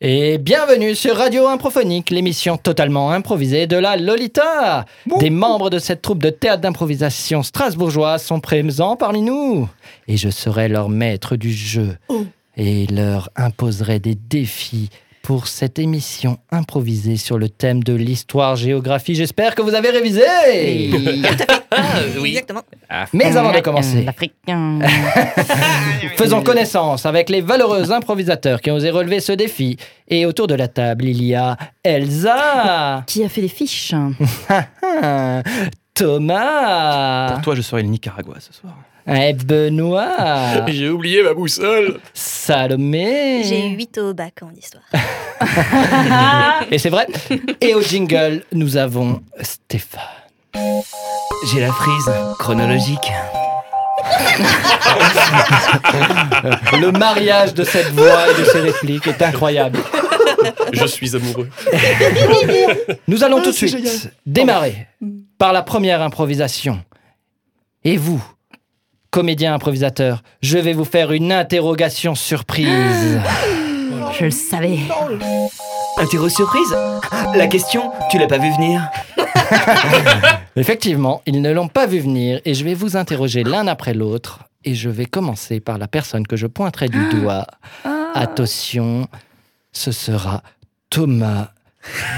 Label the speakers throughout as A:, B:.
A: Et bienvenue sur Radio Improphonique, l'émission totalement improvisée de la Lolita. Des membres de cette troupe de théâtre d'improvisation strasbourgeoise sont présents parmi nous. Et je serai leur maître du jeu. Et leur imposerai des défis pour cette émission improvisée sur le thème de l'histoire-géographie. J'espère que vous avez révisé.
B: oui.
C: Exactement.
A: Mais avant de commencer. Faisons connaissance avec les valeureux improvisateurs qui ont osé relever ce défi. Et autour de la table, il y a Elsa,
D: Qui a fait des fiches
A: Thomas,
B: Pour toi, je serai le Nicaragua ce soir.
A: Et Benoît,
B: J'ai oublié ma boussole.
A: Salomé.
C: J'ai eu 8 au bac en histoire.
A: Et c'est vrai. Et au jingle, nous avons Stéphane.
E: J'ai la frise chronologique.
A: Le mariage de cette voix et de ces répliques est incroyable.
B: Je suis amoureux.
A: Nous allons
B: Ah,
A: tout de suite
B: génial.
A: démarrer par la première improvisation. Et vous, comédien improvisateur, je vais vous faire une interrogation surprise.
D: Je le savais.
E: Interro surprise? La question, tu l'as pas vu venir?
A: Effectivement, ils ne l'ont pas vu venir et je vais vous interroger l'un après l'autre. Et je vais commencer par la personne que je pointerai du doigt. Attention, ce sera Thomas.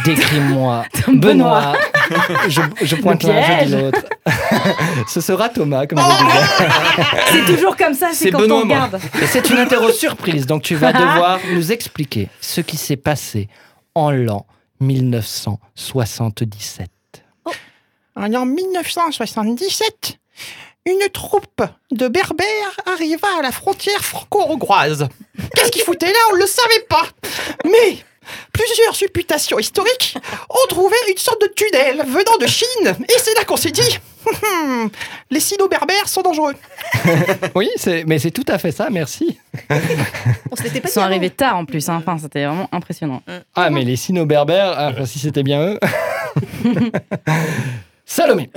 A: Décris-moi. Benoît. Je, je pointe l'un, je dis l'autre. ce sera Thomas, comme je disais.
D: C'est toujours comme ça, c'est quand
B: Benoît,
D: on regarde.
A: Et c'est une interro surprise, donc tu vas devoir nous expliquer ce qui s'est passé en l'an 1977.
F: En 1977, une troupe de berbères arriva à la frontière franco-hongroise. Qu'est-ce qu'ils foutaient là? On ne le savait pas. Mais plusieurs supputations historiques ont trouvé une sorte de tunnel venant de Chine. Et c'est là qu'on s'est dit, Hum, les sino-berbères sont dangereux.
A: Oui, mais c'est tout à fait ça, merci.
C: On se l'était pas
D: Ils sont arrivés tard en plus, hein. enfin, c'était vraiment impressionnant.
A: Ah, mais les sino-berbères, ah, si c'était bien eux. Salomé,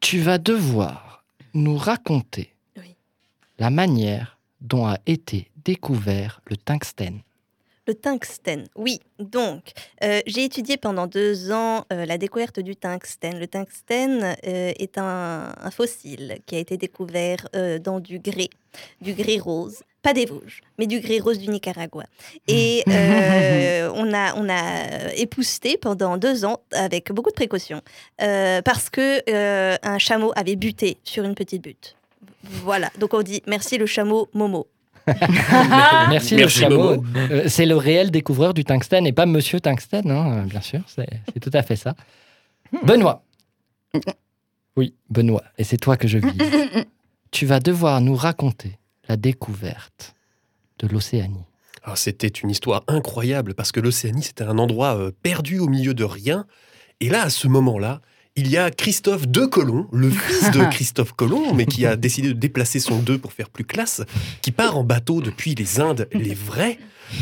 A: tu vas devoir nous raconter
C: Oui.
A: la manière dont a été découvert le tungstène.
C: Le tungstène, oui. Donc, euh, j'ai étudié pendant deux ans euh, la découverte du tungstène. Le tungstène euh, est un, un fossile qui a été découvert dans du grès, du grès rose, pas des Vosges, mais du grès rose du Nicaragua. Et euh, on a, on a épousté pendant deux ans avec beaucoup de précautions euh, parce que euh, un chameau avait buté sur une petite butte. Voilà, donc on dit merci le chameau Momo.
A: Merci,
B: Merci,
A: le chameau. Euh, c'est le réel découvreur du tungstène et pas Monsieur Tungstène, hein, bien sûr, c'est, c'est tout à fait ça. Benoît. Oui, Benoît, et c'est toi que je vise. tu vas devoir nous raconter la découverte de l'Océanie.
B: Ah, C'était une histoire incroyable parce que l'Océanie, c'était un endroit euh, perdu au milieu de rien. Et là, à ce moment-là, il y a Christophe de Colomb, le fils de Christophe Colomb, mais qui a décidé de déplacer son 2 pour faire plus classe, qui part en bateau depuis les Indes, les vrais,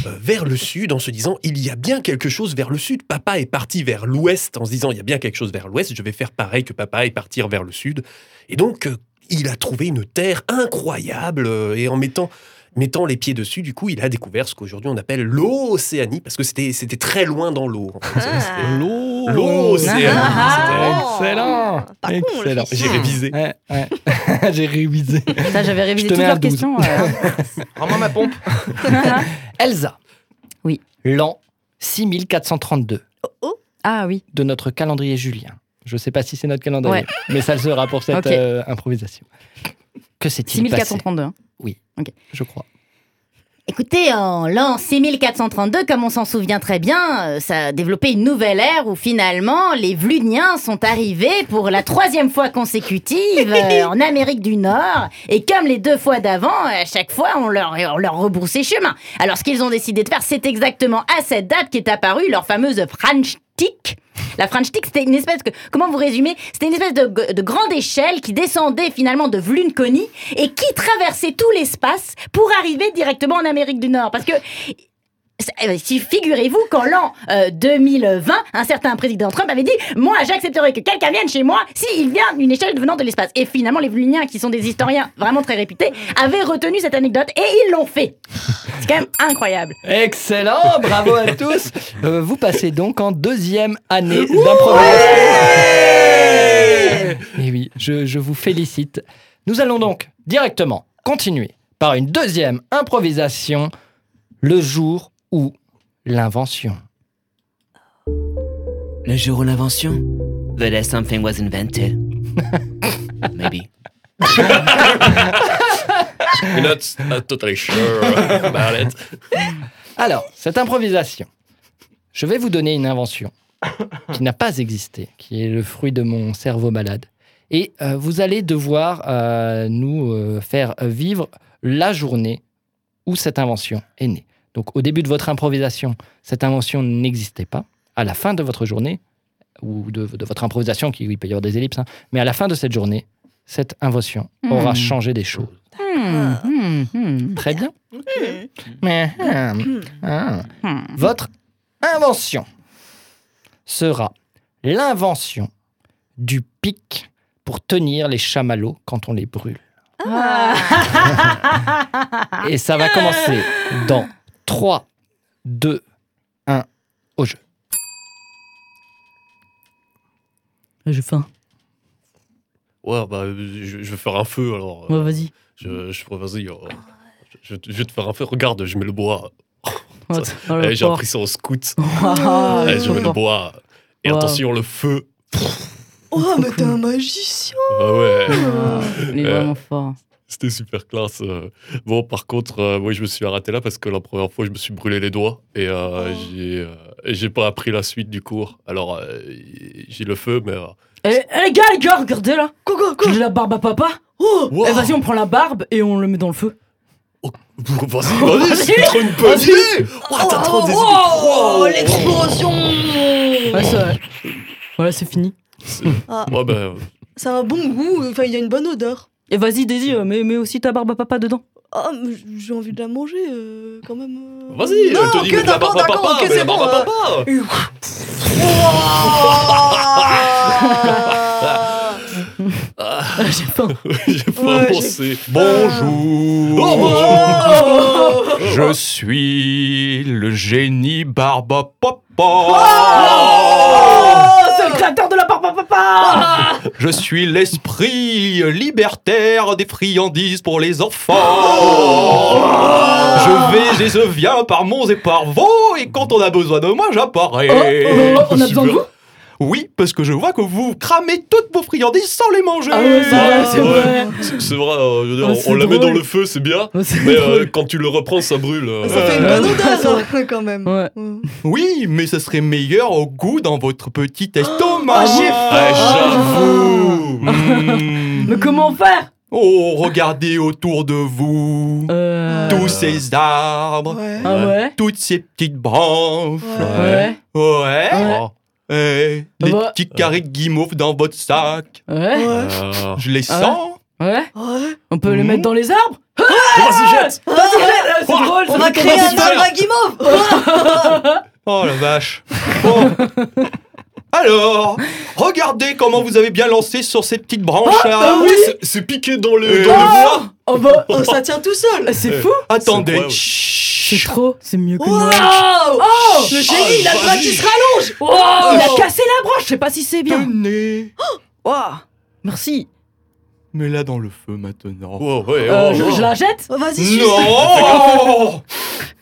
B: euh, vers le sud en se disant il y a bien quelque chose vers le sud. Papa est parti vers l'ouest en se disant il y a bien quelque chose vers l'ouest, je vais faire pareil que papa et partir vers le sud. Et donc, euh, il a trouvé une terre incroyable euh, et en mettant mettant les pieds dessus, du coup, il a découvert ce qu'aujourd'hui on appelle l'Océanie, parce que c'était c'était très loin dans l'eau. en fait. C'était-
A: L'eau
B: L'Océanie.
C: Ah.
A: Excellent
C: Pas con, le
A: Excellent.
C: fils.
B: J'ai révisé.
A: Ouais, ouais. J'ai révisé.
D: J'avais révisé toutes leurs
A: 12.
D: questions. euh.
B: Rends-moi ma pompe.
A: Elsa.
D: Oui.
A: L'an 6432
C: Oh, oh.
D: ah oui.
A: de notre calendrier julien. Je ne sais pas si c'est notre calendrier,
D: Ouais.
A: mais ça le sera pour cette
D: Ok.
A: euh, improvisation. Que s'est-il passé?
D: 6432. hein.
A: Je crois.
G: Écoutez, en l'an 6432, comme on s'en souvient très bien, euh, ça a développé une nouvelle ère où finalement les Vluniens sont arrivés pour la troisième fois consécutive euh, en Amérique du Nord. Et comme les deux fois d'avant, à chaque fois on leur, on leur rebroussait chemin. Alors ce qu'ils ont décidé de faire, c'est exactement à cette date qu'est apparue leur fameuse Franchtik. La Franchtik, c'était une espèce que, comment vous résumez? C'était une espèce de, de grande échelle qui descendait finalement de Vlunkoni et qui traversait tout l'espace pour arriver directement en Amérique du Nord. Parce que Si figurez-vous qu'en l'an euh, 2020, un certain président Trump avait dit Moi, j'accepterai que quelqu'un vienne chez moi s'il vient d'une échelle venant de l'espace. Et finalement, les Vluniens, qui sont des historiens vraiment très réputés, avaient retenu cette anecdote et ils l'ont fait. C'est quand même incroyable.
A: Excellent, bravo à tous. Euh, vous passez donc en deuxième année d'improvisation. Et oui, je, je vous félicite. Nous allons donc directement continuer par une deuxième improvisation, le jour où l'invention.
E: Le jour où l'invention? The day something was invented. Maybe.
B: You're not uh, totally sure about it.
A: Alors, cette improvisation, je vais vous donner une invention qui n'a pas existé, qui est le fruit de mon cerveau malade. Et euh, vous allez devoir euh, nous euh, faire vivre la journée où cette invention est née. Donc, au début de votre improvisation, cette invention n'existait pas. À la fin de votre journée, ou de, de votre improvisation, qui il peut y avoir des ellipses, hein, mais à la fin de cette journée, cette invention aura
G: Hmm.
A: changé des choses.
G: Hmm, hmm.
A: Très bien. Mais, ah. Votre invention sera l'invention du pic pour tenir les chamallows quand on les brûle.
G: Ah.
A: Et ça va commencer dans 3, 2, 1, au jeu.
D: J'ai faim.
B: Ouais, bah, je, je vais faire un feu alors.
D: Ouais, vas-y.
B: Je, je, vas-y. euh, je, je vais te faire un feu. Regarde, je mets le bois.
D: Oh, oh,
B: Eh, J'ai appris ça au scout. Eh, je mets le bois. Et
D: Wow.
B: attention, le feu.
C: Oh, mais t'es un magicien
B: Ah ouais.
D: Ah, Il est
B: Euh,
D: vraiment fort.
B: C'était super classe. euh. Bon, par contre, euh, moi, je me suis arrêté là parce que la première fois, je me suis brûlé les doigts et euh,
C: Oh.
B: j'ai euh, j'ai pas appris la suite du cours. Alors, euh, j'ai le feu, mais. euh,
D: Eh, eh, les gars, les gars, regardez là
C: quoi, quoi
D: J'ai la barbe à papa
C: Oh
B: wow.
D: Eh, vas-y, on prend la barbe et on le met dans le feu.
B: Vas-y, vas-y, c'est trop une bonne
D: Vas-y.
B: idée Oh, t'as trop des idées
C: Oh,
B: pro
C: l'explosion
D: Ouais, c'est Voilà, c'est fini.
C: Ah,
B: Ouais, ben,
C: Ça a un bon goût, enfin, il y a une bonne odeur.
D: Et vas-y, Daisy, euh, mets, mets aussi ta barbe à papa dedans.
C: Ah, mais j'ai envie de la manger, euh, quand même. euh.
B: vas-y,
C: non,
B: te dis
C: que
B: mets
C: d'accord,
B: barbe à papa,
C: ok,
B: mets
C: c'est
B: la
C: bon.
B: barbe à papa.
D: J'ai faim.
B: J'ai pas
C: Ouais,
B: pensé.
H: Bonjour.
B: Oh,
C: Oh
H: Je suis le génie Barba Papa.
D: Papa
H: Je suis l'esprit libertaire des friandises pour les enfants. Je vais et je viens par monts et par vaux, et quand on a besoin de moi, j'apparais.
D: Oh, on a besoin de vous?
H: Oui, parce que je vois que vous cramez toutes vos friandises sans les manger.
D: Ah ouais, c'est vrai, c'est vrai.
B: C'est vrai, euh, je veux dire, on- la met dans le feu, c'est bien. Mais euh, quand tu le reprends, ça brûle. euh.
C: Ça fait une bonne odeur, hein, quand même.
D: Ouais.
H: Oui, mais ce serait meilleur au goût dans votre petit estomac.
D: Ah, j'ai
B: Ouais, j'avoue.
H: Mm.
D: Mais comment faire?
H: Oh, regardez autour de vous.
D: Euh...
H: Tous ces arbres,
C: Ouais.
D: Ah ouais
H: toutes ces petites branches.
C: Ouais.
D: Ouais.
H: Ouais.
B: Oh.
H: Eh, les
D: Bah.
H: petits carrés de guimauve dans votre sac.
D: Ouais.
C: Ouais.
B: Euh,
H: Je les
D: Ah
H: sens.
D: Ouais.
C: Ouais.
D: On peut les
H: Mhm.
D: mettre dans les arbres
B: Vas-y, jette
D: Vas-y, jette, c'est drôle
C: On
D: ça fait
C: un arbre à guimauve
H: Oh la vache. Bon. Alors, regardez comment vous avez bien lancé sur ces petites branches là.
D: ah oui.
B: C'est- piqué dans le,
H: Euh,
B: dans le bois.
D: Oh bah,
C: Oh, ça tient tout seul
D: c'est fou
H: Attendez.
D: C'est
H: Chut.
D: trop, c'est mieux que moi.
C: Wow
D: Oh
C: Le génie, il a qui se rallonge
D: Oh, il a cassé la branche, je sais pas si c'est bien.
H: Tenez.
D: Oh, merci.
H: Mets-la dans le feu maintenant.
B: Oh, ouais,
D: Euh,
B: oh,
D: je,
B: oh.
D: je la jette
C: Oh, Vas-y,
H: Non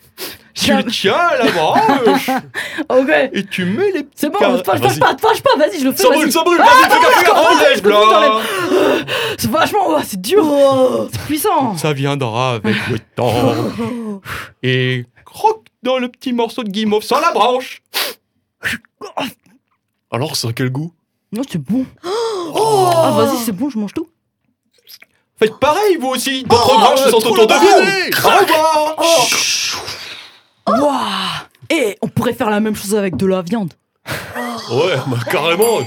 H: Tu tiens à la branche
D: Ok.
H: et tu mets les petits
D: C'est bon,
H: carrés.
D: fâche, pas, fâche pas, vas-y, je le fais.
B: Ça brûle, ça brûle, vas-y, fais.
D: C'est vachement, c'est dur,
C: Oh.
D: c'est puissant.
H: Ça viendra avec le temps. Et croque dans le petit morceau de guimauve sans la branche.
B: Alors, ça a quel goût?
D: Non, c'est bon.
C: Oh.
D: Ah, vas-y, c'est bon, je mange tout.
H: Faites pareil, vous aussi. D'autres
B: Oh,
H: branches sont autour de vous. Au revoir.
D: Waouh Et on pourrait faire la même chose avec de la viande.
B: Ouais, bah, carrément.
A: Ok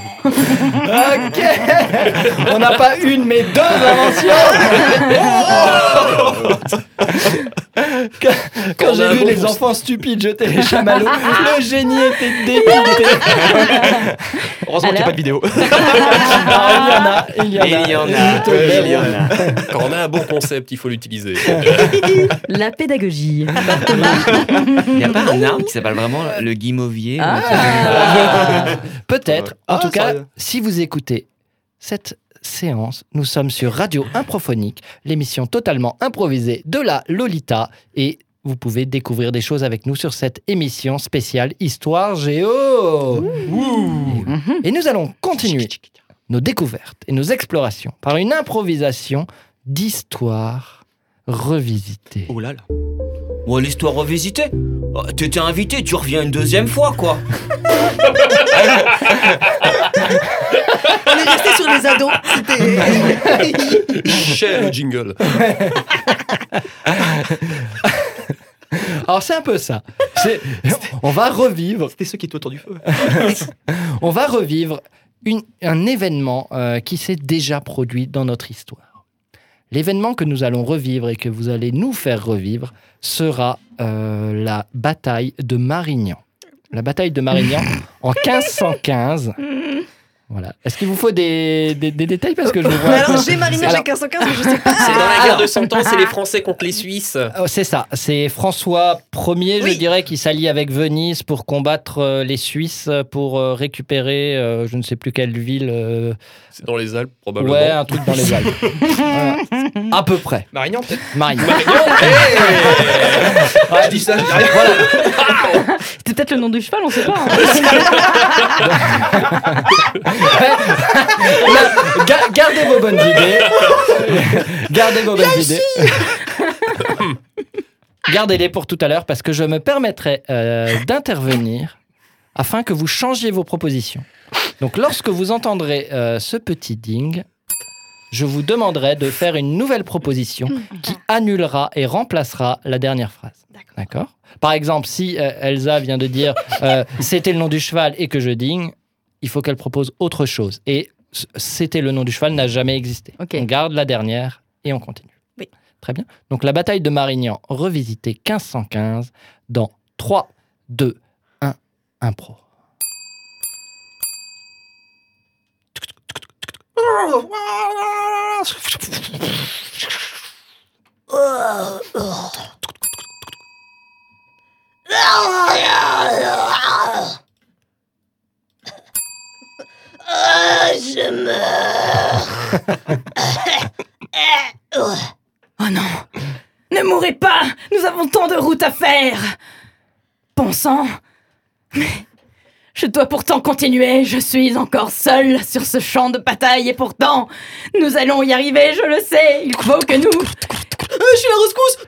A: On n'a pas une, mais deux inventions Quand, quand
B: on
A: j'ai vu
B: bon
A: les enfants stupides jeter les chamallows, le génie était débité.
H: Heureusement qu'il n'y a pas de vidéo.
A: Ah, il y en a, il y en a.
E: Y en.
B: Quand on a un bon concept, il faut l'utiliser.
D: La pédagogie.
E: Il n'y a pas un arbre qui s'appelle vraiment le guimauvier
D: Ah.
A: Peut-être. En
H: Ah,
A: tout cas,
H: sérieux
A: si vous écoutez cette séance, nous sommes sur Radio Improphonique, l'émission totalement improvisée de la Lolita. Et vous pouvez découvrir des choses avec nous sur cette émission spéciale Histoire Géo. Et nous allons continuer nos découvertes et nos explorations par une improvisation d'histoire revisitée.
H: Oh là là.
E: Bon, l'histoire revisitée. Oh, T'étais invité, tu reviens une deuxième fois, quoi.
C: On est resté sur les ados. C'était.
B: Cher le jingle.
A: Alors c'est un peu ça. C'est- On va revivre
H: C'était ceux qui étaient autour du feu.
A: on va revivre une- un événement euh, qui s'est déjà produit dans notre histoire. L'événement que nous allons revivre et que vous allez nous faire revivre sera euh, la bataille de Marignan. La bataille de Marignan en 1515. Voilà. Est-ce qu'il vous faut des, des- des détails parce que je vois.
C: Mais alors, j'ai j'ai
A: Alors-
C: 1515, mais je sais pas.
B: C'est dans la guerre de 100 ans, c'est les Français contre les Suisses.
A: Oh, C'est ça, c'est François Ier, je dirais, qui s'allie avec Venise pour combattre euh, les Suisses, pour euh, récupérer, euh, je ne sais plus quelle ville, euh,
B: C'est dans les Alpes, probablement.
A: ouais, un truc dans les Alpes. Voilà. À peu près.
H: Marignan, peut-être
A: Marignan.
H: Je dis ça, je dis rien.
A: Voilà.
D: C'était peut-être le nom du cheval, on sait pas. hein.
A: Là, ga- gardez vos bonnes idées. gardez vos bonnes idées. Gardez-les pour tout à l'heure parce que je me permettrai euh, d'intervenir afin que vous changiez vos propositions. Donc lorsque vous entendrez euh, ce petit ding, je vous demanderai de faire une nouvelle proposition qui annulera et remplacera la dernière phrase. D'accord Par exemple, si euh, Elsa vient de dire c'était le nom du cheval et que je ding, il faut qu'elle propose autre chose. Et c'était le nom du cheval n'a jamais existé. On garde la dernière et on continue.
C: Oui.
A: Très bien. Donc la bataille de Marignan, revisitée 1515 dans 3, 2, 1, impro.
C: je meurs.
D: Oh non. Ne mourrez pas. Nous avons tant de route à faire. Bon sang Mais je dois pourtant continuer, je suis encore seul sur ce champ de bataille et pourtant, nous allons y arriver, je le sais, il faut que nous...
H: je suis la rescousse.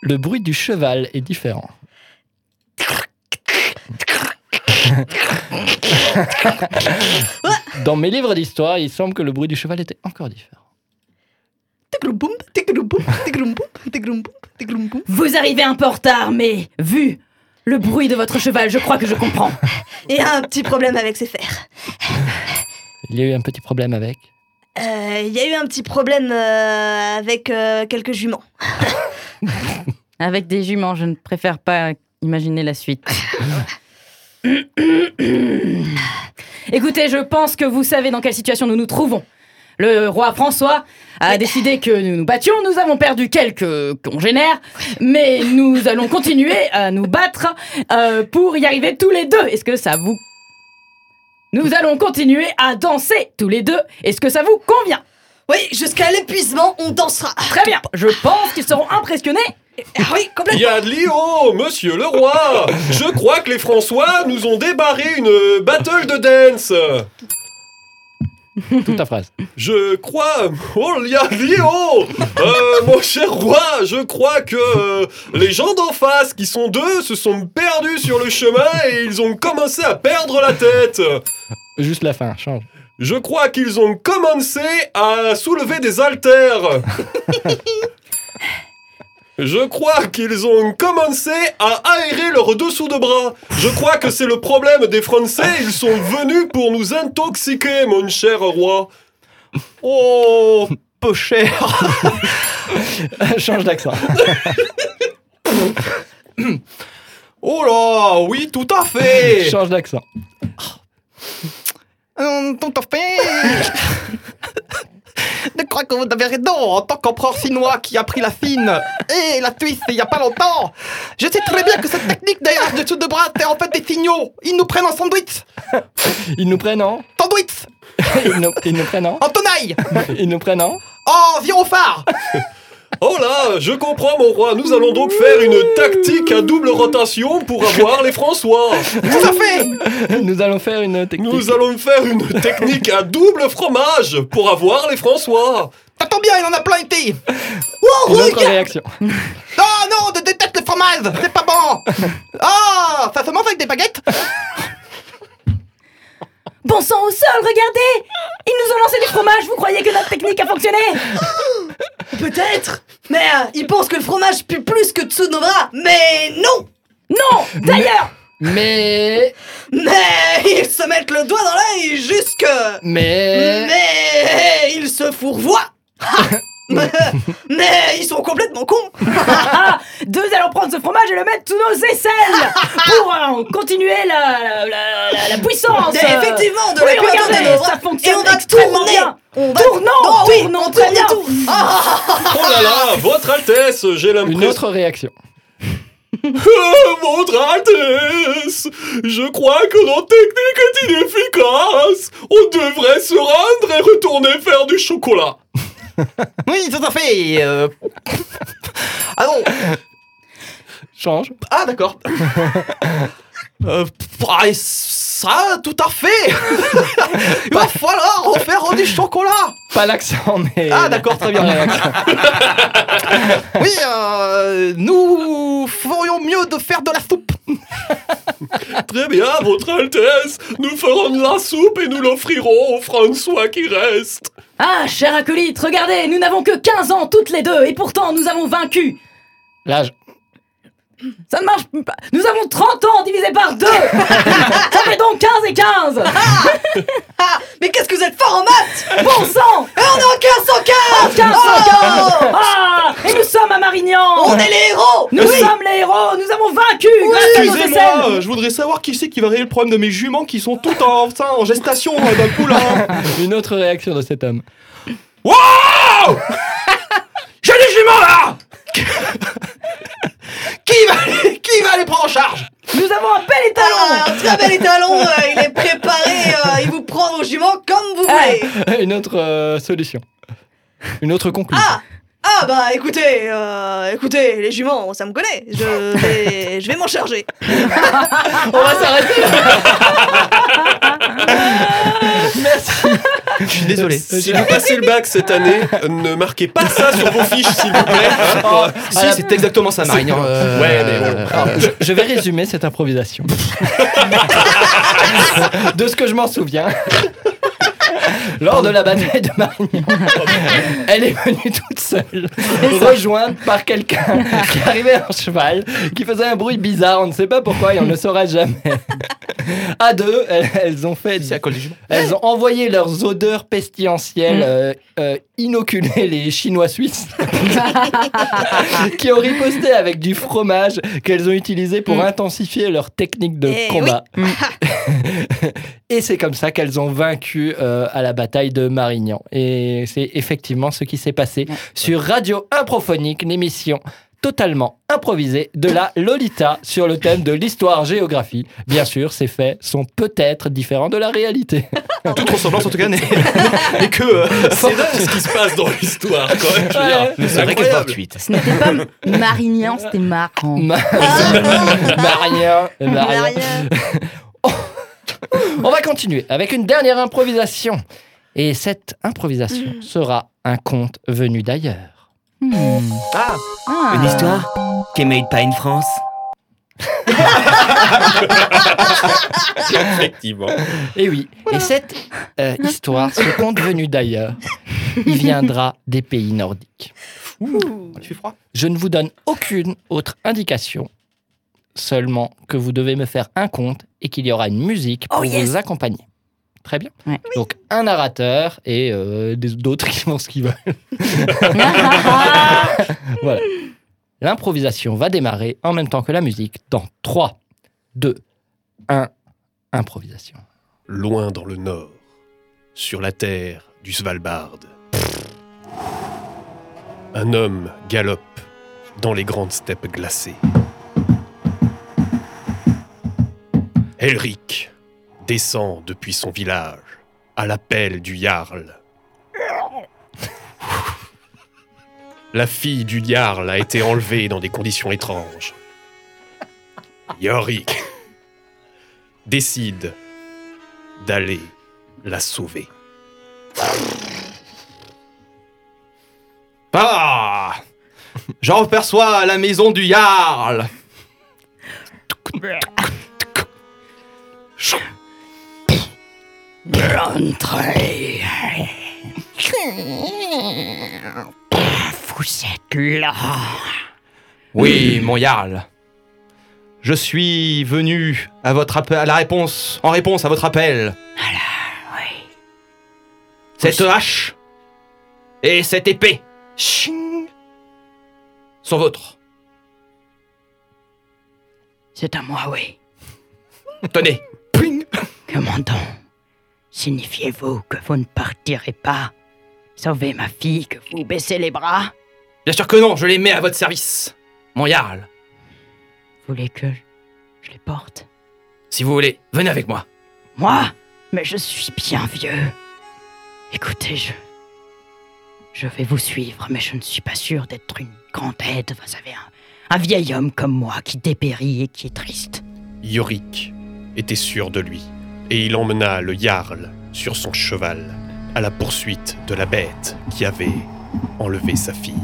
A: Le bruit du cheval est différent. Dans mes livres d'histoire, il semble que le bruit du cheval était encore différent.
D: Vous arrivez un peu en retard, mais vu le bruit de votre cheval, je crois que je comprends.
C: Il y a un petit problème avec ses fers.
A: Il y a eu un petit problème avec.
C: Euh, Il y a eu un petit problème euh, avec euh, quelques juments.
D: Avec des juments, je ne préfère pas imaginer la suite. Écoutez, je pense que vous savez dans quelle situation nous nous trouvons. Le roi François a décidé que nous nous battions, nous avons perdu quelques congénères, mais nous allons continuer à nous battre euh, pour y arriver tous les deux. Est-ce que ça vous... Nous allons continuer à danser tous les deux. Est-ce que ça vous convient?
C: Oui, jusqu'à l'épuisement, on dansera.
D: Très bien. Je pense qu'ils seront impressionnés.
C: Ah oui, complètement.
B: Il y a de l'IO, monsieur le roi Je crois que les François nous ont débarré une battle de dance
A: Toute ta phrase.
B: Je crois... Oh, l'IO Euh, Mon cher roi, je crois que euh, les gens d'en face, qui sont deux, se sont perdus sur le chemin et ils ont commencé à perdre la tête
A: Juste la fin, change.
B: Je crois qu'ils ont commencé à soulever des haltères. Je crois qu'ils ont commencé à aérer leur dessous de bras. Je crois que c'est le problème des Français. Ils sont venus pour nous intoxiquer, mon cher roi.
H: Oh, peu cher
A: Change d'accent.
H: Oh là, oui, tout à fait.
A: Change d'accent.
F: Hum, Tout à fait. Je crois que vous avez raison, en tant qu'empereur chinois qui a pris la Chine et la Suisse il y a pas longtemps. Je sais très bien que cette technique derrière de dessous de bras, c'est en fait des signaux. Ils nous prennent en sandwich.
A: Ils nous prennent en...
F: Sandwich
A: Ils nous, ils nous prennent en...
F: En tenaille
A: Ils nous prennent en...
F: En gyrophare
B: Oh là, je comprends mon roi, nous allons donc faire une tactique à double rotation pour avoir les François.
F: Tout à fait
A: Nous allons faire une technique.
B: Nous allons faire une technique à double fromage pour avoir les François.
F: Tombe bien, il en a plein été
A: Une autre réaction.
F: Non, non, je déteste le fromage C'est pas bon Ah, ça se mange avec des baguettes
D: Bon sang au sol, regardez! Ils nous ont lancé des fromages, vous croyez que notre technique a fonctionné?
I: Peut-être! Mais euh, ils pensent que le fromage pue plus que dessous de nos bras Mais non!
D: Non! D'ailleurs
A: Mais...
I: Mais ils se mettent le doigt dans l'œil jusque...
A: Mais...
I: Mais ils se fourvoient! Mais, mais ils sont complètement cons
D: et le mettre sous nos aisselles pour euh, continuer la, la, la- la- la puissance
I: Mais effectivement, de
D: Oui,
I: la puissance
D: regardez,
I: de nos
D: ça fonctionne
I: Et on va
D: extrêmement
I: tourner
D: bien.
I: On va...
D: Tournons,
I: Oh oui,
D: tournons,
I: on
D: très
I: tourne
D: bien.
I: et tout Ah,
B: Oh là là, votre Altesse, j'ai
A: Une
B: l'impression...
A: autre réaction.
B: Euh, Votre Altesse, je crois que notre technique est inefficace. On devrait se rendre et retourner faire du chocolat.
F: Oui, tout à fait euh... Ah non
A: Change.
F: Ah d'accord euh, ah, Ça, tout à fait Il va falloir en faire du chocolat
A: Pas l'accent, mais...
F: Ah d'accord, très bien. Oui, euh, nous ferions mieux de faire de la soupe.
B: Très bien, Votre Altesse, nous ferons de la soupe et nous l'offrirons aux François qui restent.
D: Ah, cher acolyte, regardez, nous n'avons que 15 ans toutes les deux et pourtant nous avons vaincu
A: L'âge.
D: Ça ne marche pas. Nous avons 30 ans divisé par deux. Ça fait donc 15 et 15
I: ah, Mais qu'est-ce que vous êtes fort en maths
D: Bon sang.
I: Et on est en 1515
D: 15 Ah Et nous sommes à Marignan.
I: On est les héros.
D: Nous
I: Oui.
D: sommes les héros. Nous avons vaincu
H: Excusez-moi, je voudrais savoir qui c'est qui va régler le problème de mes juments qui sont toutes en, en gestation euh, d'un coup là.
A: Une autre réaction de cet homme.
H: Wow! J'ai des juments là
F: Qui va, qui va les prendre en charge?
D: Nous avons un bel étalon.
I: Alors, un très bel étalon, euh, il est préparé, euh, il vous prend vos juments comme vous voulez.
A: Une autre euh, solution. Une autre conclusion.
I: Ah Ah bah écoutez, euh, écoutez, les juments, ça me connaît, je vais, je vais m'en charger
A: On va s'arrêter Merci.
F: Je suis désolé.
B: Si vous passez le bac cette année, ne marquez pas ça sur vos fiches, s'il vous plaît.
A: Oh,
H: Si,
A: à la-
H: c'est exactement ça, Marignan. euh,
B: Ouais, mais bon.
A: Alors, je, je vais résumer cette improvisation. de ce que je m'en souviens. Lors de la bataille de Marignan, elle est venue toute seule, rejointe par quelqu'un qui arrivait en cheval, qui faisait un bruit bizarre, on ne sait pas pourquoi et on ne le saura jamais. À deux, elles, elles ont fait,
H: C'est à
A: elles ont envoyé leurs odeurs pestilentielles euh, euh, inoculer les Chinois suisses, qui ont riposté avec du fromage qu'elles ont utilisé pour intensifier leur technique de
C: Eh
A: combat. Et c'est comme ça qu'elles ont vaincu euh, à la bataille de Marignan. Et c'est effectivement ce qui s'est passé sur Radio Improphonique, l'émission totalement improvisée de la Lolita sur le thème de l'histoire-géographie. Bien sûr, ces faits sont peut-être différents de la réalité.
H: Toute ressemblance en tout cas n'est que. euh,
B: C'est dingue ce qui se passe dans l'histoire.
A: Ouais.
B: C'est
H: vrai fortuite.
G: Ce n'était pas Marignan, c'était marrant.
A: Ma- Marien, Marien. On va continuer avec une dernière improvisation. Et cette improvisation sera un conte venu d'ailleurs.
G: Hmm.
F: Ah,
G: Ah.
E: Une histoire qui est made pas in France.
B: Effectivement.
A: Et oui, et cette euh, histoire, ce conte venu d'ailleurs, il viendra des pays nordiques.
F: il fait froid.
A: Je ne vous donne aucune autre indication, seulement que vous devez me faire un conte et qu'il y aura une musique pour
I: Oh, yes.
A: vous accompagner. Très bien.
J: Ouais.
A: Donc un narrateur et euh, des- d'autres qui font ce qu'ils veulent. voilà. L'improvisation va démarrer en même temps que la musique dans 3, 2, 1, improvisation.
K: Loin dans le nord, sur la terre du Svalbard, un homme galope dans les grandes steppes glacées. Elric descend depuis son village à l'appel du Jarl. La fille du Jarl a été enlevée dans des conditions étranges. Yorick décide d'aller la sauver.
H: Ah J'en perçois la maison du Jarl
G: Entrez. Vous êtes là.
H: Oui, mon Jarl. Je suis venu à votre appel, à la réponse, en réponse à votre appel.
G: oui.
H: Cette hache et cette épée ching, sont vôtres.
G: C'est à moi, oui.
H: Tenez.
G: Commandant, signifiez-vous que vous ne partirez pas sauver ma fille, que vous baissez les bras?
H: Bien sûr que non, je les mets à votre service. Mon Jarl,
G: Vous voulez que je les porte?
H: Si vous voulez, venez avec moi.
G: Moi? Mais je suis bien vieux. Écoutez, je. Je vais vous suivre, mais je ne suis pas sûr d'être une grande aide. Vous savez, un, un vieil homme comme moi qui dépérit et qui est triste.
K: Yorick était sûr de lui, et il emmena le Jarl sur son cheval à la poursuite de la bête qui avait enlevé sa fille.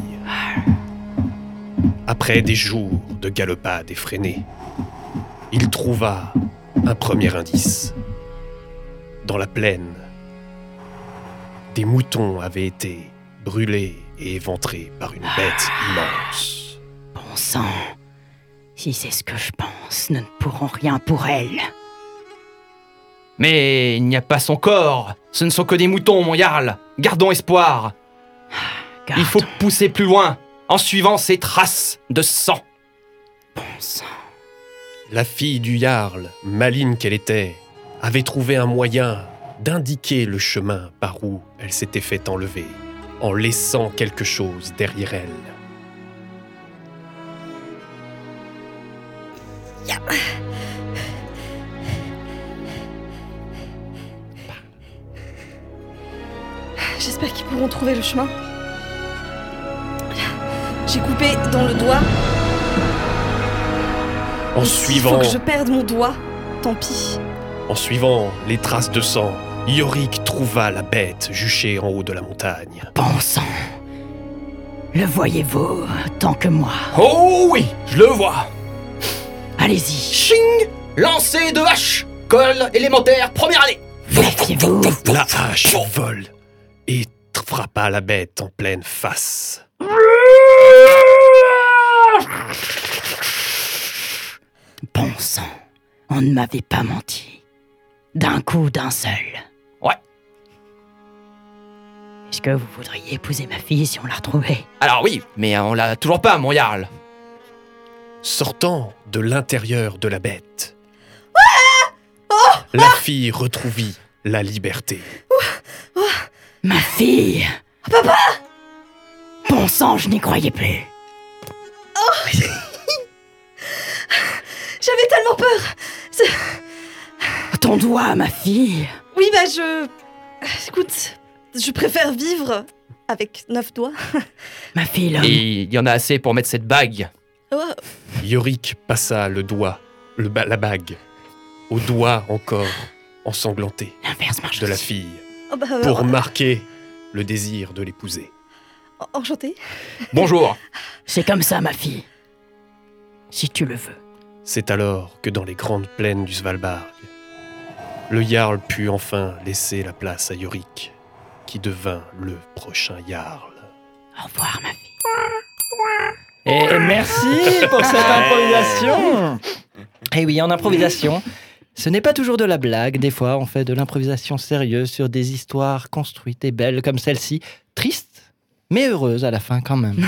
K: Après des jours de galopade effrénée, il trouva un premier indice. Dans la plaine, des moutons avaient été brûlés et éventrés par une bête immense.
G: Bon sang. Si c'est ce que je pense, nous ne pourrons rien pour elle.
H: Mais il n'y a pas son corps. Ce ne sont que des moutons, mon Jarl. Gardons espoir. Il faut pousser plus loin, en suivant ces traces de sang.
G: Bon sang.
K: La fille du Jarl, maligne qu'elle était, avait trouvé un moyen d'indiquer le chemin par où elle s'était fait enlever, en laissant quelque chose derrière elle.
I: J'espère qu'ils pourront trouver le chemin. J'ai coupé dans le doigt.
K: En
I: Il
K: suivant,
I: faut que je perde mon doigt. Tant pis.
K: en suivant les traces de sang, Yorick trouva la bête juchée en haut de la montagne.
G: Bon sang. Le voyez-vous tant que moi?
H: Oh oui, je le vois.
G: Allez-y.
H: Ching Lancer de hache Colle élémentaire, première année
G: Méfiez-vous.
K: La hache vole frappa la bête en pleine face.
G: Bon sang. On ne m'avait pas menti. D'un coup, d'un seul.
H: Ouais.
G: Est-ce que vous voudriez épouser ma fille si on la retrouvait
H: Alors oui, mais on l'a toujours pas, mon Jarl.
K: Sortant de l'intérieur de la bête, la fille retrouvit la liberté.
G: Ma fille Papa Bon sang, je n'y croyais plus.
I: J'avais tellement peur.
G: Ton doigt, ma fille
I: Oui, bah je. Écoute, je préfère vivre avec neuf doigts.
G: Ma fille, l'homme.
H: Et il y en a assez pour mettre cette bague.
I: Oh,
K: Yorick passa le doigt, le ba- la bague, au doigt encore ensanglanté
G: L'inverse marche
K: de la fille,
I: oh, bah,
K: pour
I: euh,
K: marquer le désir de l'épouser.
I: Enchantée.
H: Bonjour.
G: C'est comme ça, ma fille. Si tu le veux.
K: C'est alors que dans les grandes plaines du Svalbard, le Jarl put enfin laisser la place à Yorick, qui devint le prochain Jarl.
G: Au revoir, ma fille.
A: Et merci pour cette improvisation. Et oui, en improvisation, Ce n'est pas toujours de la blague, des fois on fait de l'improvisation sérieuse sur des histoires construites et belles comme celle-ci, tristes mais heureuses à la fin quand même.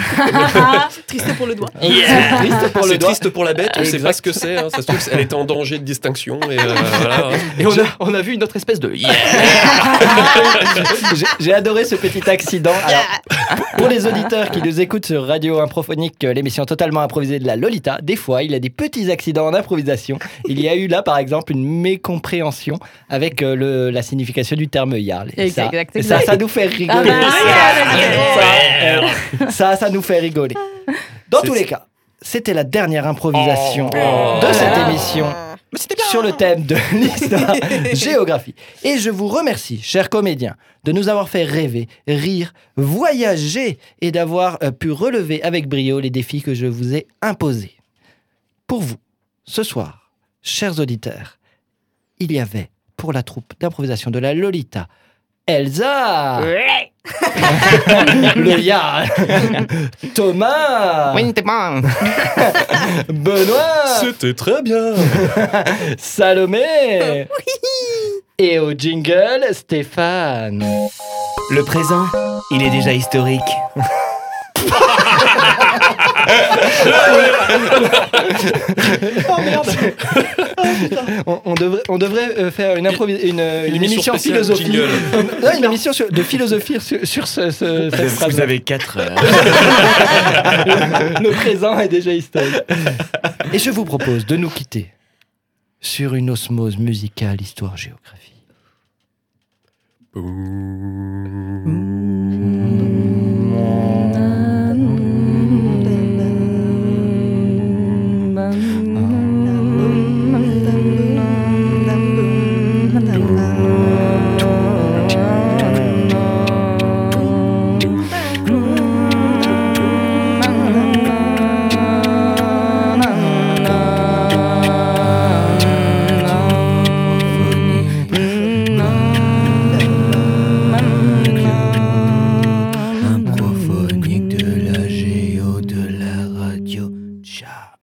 I: Triste pour le doigt.
A: Triste pour le doigt.
B: triste pour la bête, on sait
A: Exact.
B: pas ce que c'est. hein. Ça se trouve, elle était en danger de distinction. Et euh, voilà, hein.
H: Et on a, on a vu une autre espèce de yeah.
A: J'ai- adoré ce petit accident. Alors, pour les auditeurs qui nous écoutent sur Radio Improphonique, euh, l'émission totalement improvisée de la Lolita, des fois, il y a des petits accidents en improvisation. Il y a eu là, par exemple, une mécompréhension avec euh, le- la signification du terme yarl. Et ça,
D: Exact,
A: ça,
D: exact.
A: ça nous fait rigoler.
D: Ah bah,
A: ça, euh, ça, ça nous fait rigoler. Dans tous les cas, c'était la dernière improvisation
B: Oh.
A: de cette émission
F: Mais c'était bien.
A: sur le thème de l'histoire géographie. Et je vous remercie, chers comédiens, de nous avoir fait rêver, rire, voyager et d'avoir euh, pu relever avec brio les défis que je vous ai imposés. Pour vous, ce soir, chers auditeurs, il y avait pour la troupe d'improvisation de la Lolita Elsa, le Ya, Thomas,
F: Oui, bon.
A: Benoît,
B: C'était très bien.
A: Salomé Et au jingle, Stéphane.
E: Le présent, il est déjà historique.
A: On, on devrait, on devrait euh, faire une, improvis- une, euh, une
B: Une
A: émission philosophie. Non, une émission sur- de philosophie sur, sur ce, ce- cette phrase.
E: Vous avez quatre. euh,
A: Le présent est déjà historique. Et je vous propose de nous quitter sur une osmose musicale histoire-géographie.